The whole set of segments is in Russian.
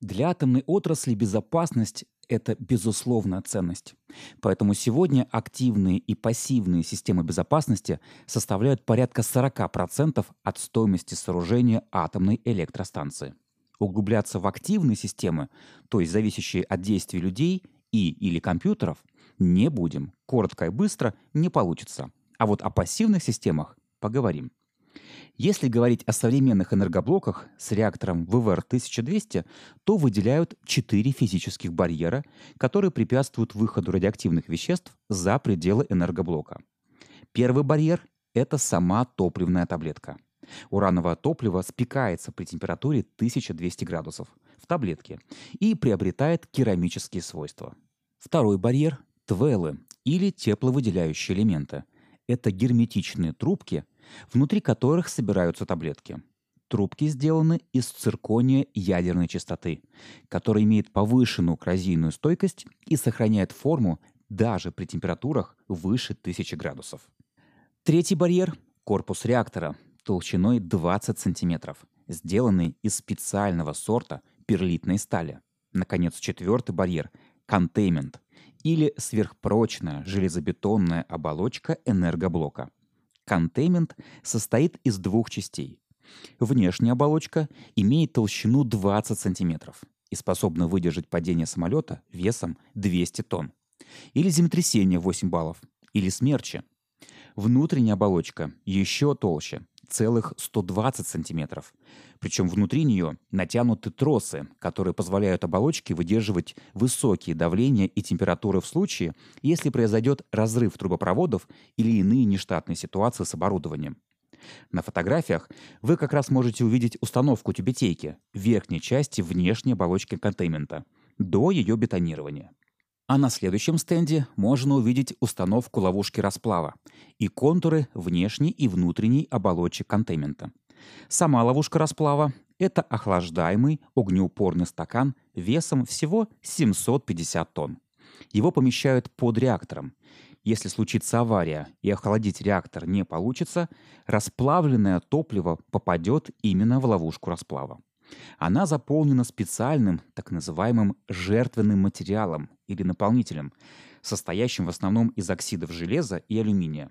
Для атомной отрасли безопасность – это безусловная ценность. Поэтому сегодня активные и пассивные системы безопасности составляют порядка 40% от стоимости сооружения атомной электростанции. Углубляться в активные системы, то есть зависящие от действий людей и или компьютеров, не будем. Коротко и быстро не получится. А вот о пассивных системах поговорим. Если говорить о современных энергоблоках с реактором ВВР-1200, то выделяют четыре физических барьера, которые препятствуют выходу радиоактивных веществ за пределы энергоблока. Первый барьер – это сама топливная таблетка. Урановое топливо спекается при температуре 1200 градусов в таблетке и приобретает керамические свойства. Второй барьер – твелы или тепловыделяющие элементы. Это герметичные трубки – внутри которых собираются таблетки. Трубки сделаны из циркония ядерной частоты, который имеет повышенную коррозийную стойкость и сохраняет форму даже при температурах выше 1000 градусов. Третий барьер – корпус реактора толщиной 20 см, сделанный из специального сорта перлитной стали. Наконец, четвертый барьер – контеймент или сверхпрочная железобетонная оболочка энергоблока – Контеймент состоит из двух частей. Внешняя оболочка имеет толщину 20 см и способна выдержать падение самолета весом 200 тонн. Или землетрясение 8 баллов. Или смерчи. Внутренняя оболочка еще толще, целых 120 сантиметров. Причем внутри нее натянуты тросы, которые позволяют оболочке выдерживать высокие давления и температуры в случае, если произойдет разрыв трубопроводов или иные нештатные ситуации с оборудованием. На фотографиях вы как раз можете увидеть установку тюбетейки в верхней части внешней оболочки контеймента до ее бетонирования. А на следующем стенде можно увидеть установку ловушки расплава и контуры внешней и внутренней оболочек контеймента. Сама ловушка расплава – это охлаждаемый огнеупорный стакан весом всего 750 тонн. Его помещают под реактором. Если случится авария и охладить реактор не получится, расплавленное топливо попадет именно в ловушку расплава. Она заполнена специальным, так называемым жертвенным материалом или наполнителем, состоящим в основном из оксидов железа и алюминия.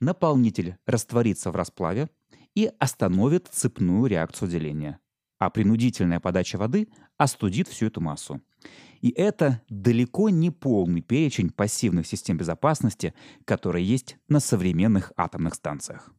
Наполнитель растворится в расплаве и остановит цепную реакцию деления. А принудительная подача воды остудит всю эту массу. И это далеко не полный перечень пассивных систем безопасности, которые есть на современных атомных станциях.